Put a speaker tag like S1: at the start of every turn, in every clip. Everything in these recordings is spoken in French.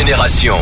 S1: Génération.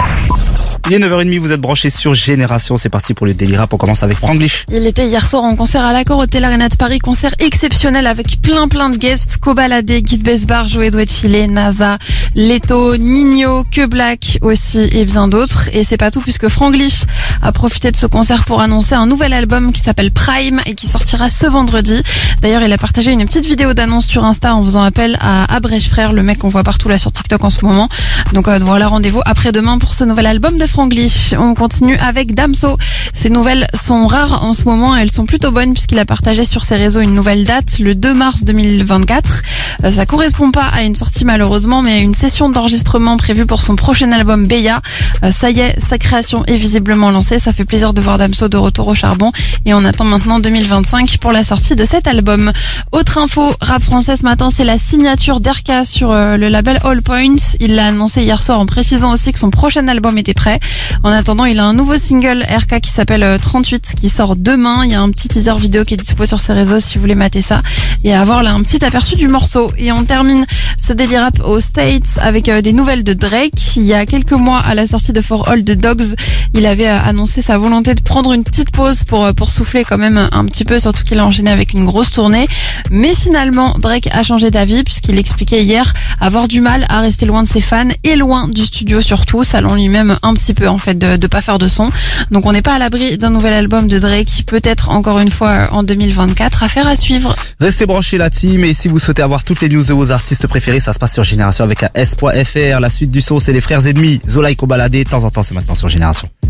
S2: Il est 9h30, vous êtes branchés sur Génération. C'est parti pour le délire. On commence avec Franglish.
S3: Il était hier soir en concert à l'accord Hôtel Arena de Paris, concert exceptionnel avec plein plein de guests, Kobalade, Guy Besbar, Joé Douet Filet, NASA, Leto, Nino, Que Black aussi et bien d'autres. Et c'est pas tout puisque Franglish a profité de ce concert pour annoncer un nouvel album qui s'appelle Prime et qui sortira ce vendredi. D'ailleurs, il a partagé une petite vidéo d'annonce sur Insta en faisant appel à Abrèche Frère, le mec qu'on voit partout là sur TikTok en ce moment. Donc euh, voilà, rendez-vous après-demain pour ce nouvel album de Franglish. On continue avec Damso. Ces nouvelles sont rares en ce moment, elles sont plutôt bonnes puisqu'il a partagé sur ses réseaux une nouvelle date, le 2 mars 2024. Euh, ça correspond pas à une sortie malheureusement, mais à une session d'enregistrement prévue pour son prochain album Beya. Euh, ça y est, sa création est visiblement lancée. Ça fait plaisir de voir Damso de retour au charbon et on attend maintenant 2025 pour la sortie de cet album. Autre info, rap français ce matin, c'est la signature d'Erka sur euh, le label All Points. Il l'a annoncé hier soir en précisant aussi que son prochain album était prêt. En attendant, il a un nouveau single RK qui s'appelle euh, 38 qui sort demain. Il y a un petit teaser vidéo qui est dispo sur ses réseaux si vous voulez mater ça et avoir là un petit aperçu du morceau. Et on termine ce délire rap aux States avec euh, des nouvelles de Drake. Il y a quelques mois à la sortie de For All the Dogs, il avait euh, annoncé sa volonté de prendre une petite pause pour, euh, pour souffler quand même un petit peu, surtout qu'il a enchaîné avec une grosse tournée. Mais finalement, Drake a changé d'avis puisqu'il expliquait hier avoir du mal à rester loin de ses fans et loin du studio surtout. Ça l'ennuie même un petit peu en fait de, de pas faire de son. Donc on n'est pas à l'abri d'un nouvel album de Drake, peut-être encore une fois euh, en 2024. Affaire à suivre.
S2: Restez branchés la team et si vous souhaitez avoir toutes les news de vos artistes préférés, ça se passe sur Génération avec un S.fr. La suite du son, c'est les frères ennemis. Zola et. De temps en temps, c'est maintenant sur Génération.